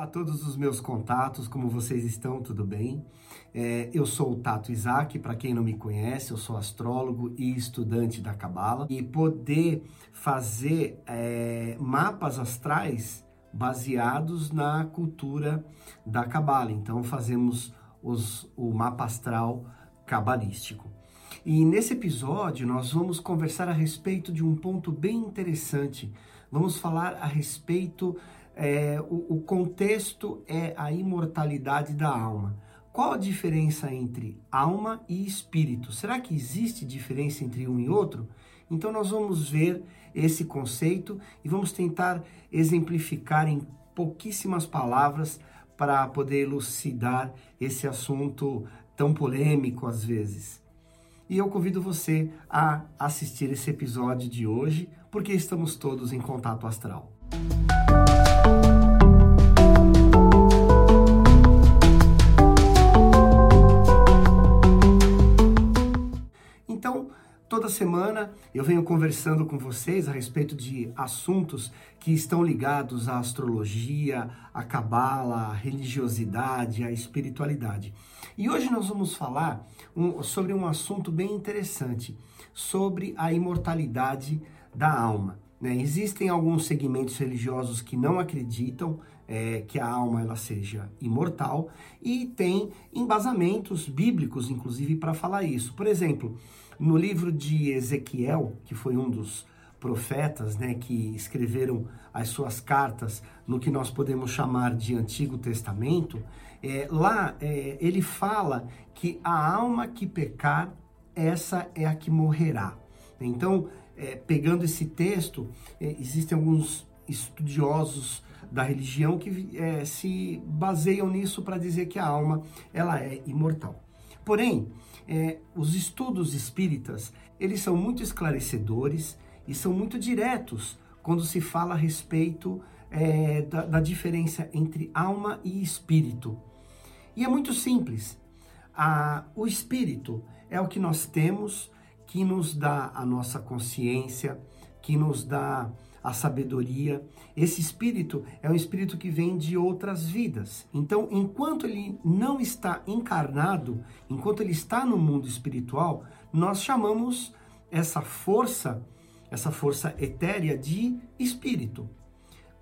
Olá a todos os meus contatos, como vocês estão? Tudo bem? É, eu sou o Tato Isaac, para quem não me conhece, eu sou astrólogo e estudante da Cabala. E poder fazer é, mapas astrais baseados na cultura da Cabala. Então, fazemos os, o mapa astral cabalístico. E nesse episódio, nós vamos conversar a respeito de um ponto bem interessante. Vamos falar a respeito é, o, o contexto é a imortalidade da alma. Qual a diferença entre alma e espírito? Será que existe diferença entre um e outro? Então nós vamos ver esse conceito e vamos tentar exemplificar em pouquíssimas palavras para poder elucidar esse assunto tão polêmico às vezes. E eu convido você a assistir esse episódio de hoje, porque estamos todos em contato astral. Semana eu venho conversando com vocês a respeito de assuntos que estão ligados à astrologia, à cabala, à religiosidade, à espiritualidade. E hoje nós vamos falar um, sobre um assunto bem interessante, sobre a imortalidade da alma. Né? Existem alguns segmentos religiosos que não acreditam é, que a alma ela seja imortal e tem embasamentos bíblicos, inclusive, para falar isso. Por exemplo, no livro de Ezequiel, que foi um dos profetas né, que escreveram as suas cartas no que nós podemos chamar de Antigo Testamento, é, lá é, ele fala que a alma que pecar, essa é a que morrerá. Então, é, pegando esse texto, é, existem alguns estudiosos da religião que é, se baseiam nisso para dizer que a alma ela é imortal. Porém, é, os estudos espíritas eles são muito esclarecedores e são muito diretos quando se fala a respeito é, da, da diferença entre alma e espírito. E é muito simples. A, o espírito é o que nós temos que nos dá a nossa consciência, que nos dá a sabedoria. Esse espírito é um espírito que vem de outras vidas. Então, enquanto ele não está encarnado, enquanto ele está no mundo espiritual, nós chamamos essa força, essa força etérea de espírito.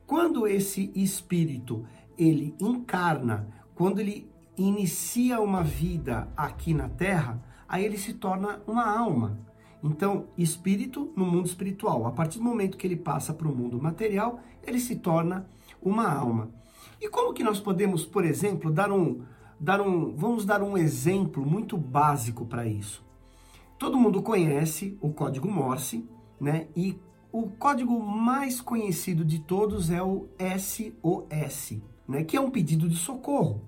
Quando esse espírito ele encarna, quando ele inicia uma vida aqui na Terra, aí ele se torna uma alma. Então, espírito no mundo espiritual. A partir do momento que ele passa para o mundo material, ele se torna uma alma. E como que nós podemos, por exemplo, dar um, dar um, vamos dar um exemplo muito básico para isso. Todo mundo conhece o código Morse, né? E o código mais conhecido de todos é o SOS, né? Que é um pedido de socorro.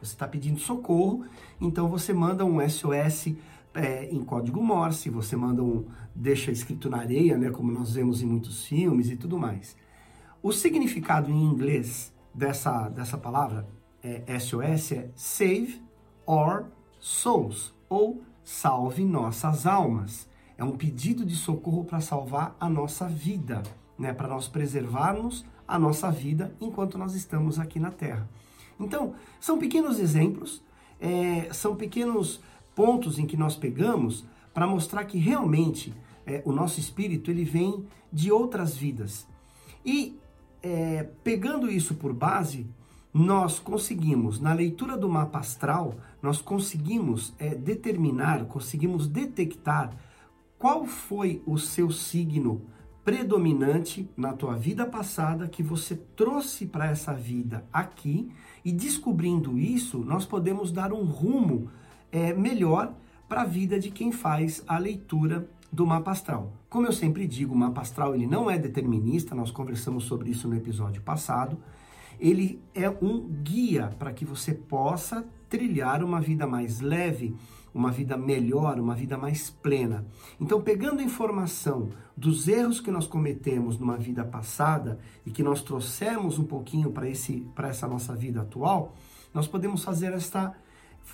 Você está pedindo socorro, então você manda um SOS é, em código Morse, você manda um, deixa escrito na areia, né, como nós vemos em muitos filmes e tudo mais. O significado em inglês dessa, dessa palavra é, SOS é Save Our Souls, ou Salve Nossas Almas. É um pedido de socorro para salvar a nossa vida, né, para nós preservarmos a nossa vida enquanto nós estamos aqui na Terra. Então, são pequenos exemplos, é, são pequenos pontos em que nós pegamos para mostrar que realmente é, o nosso espírito ele vem de outras vidas. E é, pegando isso por base, nós conseguimos, na leitura do mapa astral, nós conseguimos é, determinar, conseguimos detectar qual foi o seu signo predominante na tua vida passada que você trouxe para essa vida aqui e descobrindo isso, nós podemos dar um rumo é, melhor para a vida de quem faz a leitura do mapa astral. Como eu sempre digo, o mapa astral ele não é determinista, nós conversamos sobre isso no episódio passado. Ele é um guia para que você possa trilhar uma vida mais leve, uma vida melhor, uma vida mais plena. Então, pegando a informação dos erros que nós cometemos numa vida passada e que nós trouxemos um pouquinho para esse para essa nossa vida atual, nós podemos fazer esta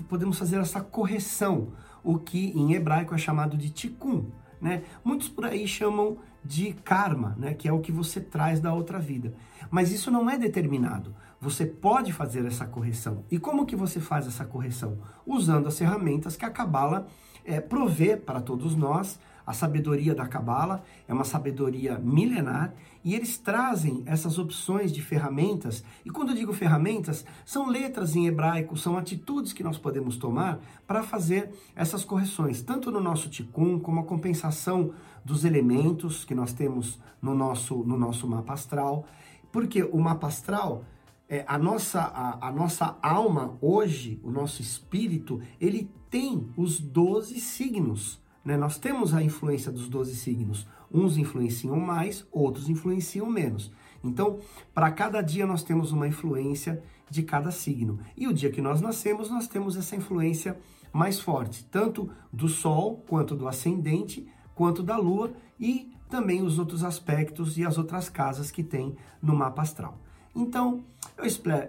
podemos fazer essa correção, o que em hebraico é chamado de tikkun, né? Muitos por aí chamam de karma, né? Que é o que você traz da outra vida. Mas isso não é determinado. você pode fazer essa correção. E como que você faz essa correção? Usando as ferramentas que a Cabala é, provê para todos nós. A sabedoria da Cabala é uma sabedoria milenar e eles trazem essas opções de ferramentas. E quando eu digo ferramentas, são letras em hebraico, são atitudes que nós podemos tomar para fazer essas correções, tanto no nosso Tikkun, como a compensação dos elementos que nós temos no nosso, no nosso mapa astral. Porque o mapa astral é, a, nossa, a, a, nossa alma hoje, o nosso espírito, ele tem os 12 signos. Né? Nós temos a influência dos 12 signos. Uns influenciam mais, outros influenciam menos. Então, para cada dia nós temos uma influência de cada signo. E o dia que nós nascemos, nós temos essa influência mais forte, tanto do Sol, quanto do ascendente, quanto da Lua e também os outros aspectos e as outras casas que tem no mapa astral. Então, eu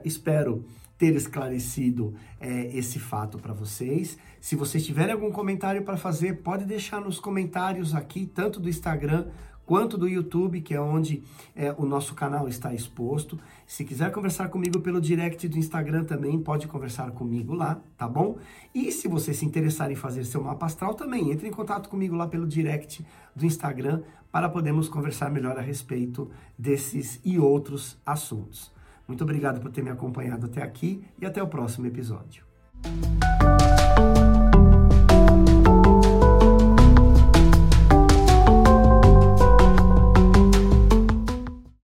espero ter esclarecido é, esse fato para vocês. Se vocês tiverem algum comentário para fazer, pode deixar nos comentários aqui, tanto do Instagram quanto do YouTube, que é onde é, o nosso canal está exposto. Se quiser conversar comigo pelo direct do Instagram também, pode conversar comigo lá, tá bom? E se você se interessar em fazer seu mapa astral também, entre em contato comigo lá pelo direct do Instagram para podermos conversar melhor a respeito desses e outros assuntos. Muito obrigado por ter me acompanhado até aqui e até o próximo episódio.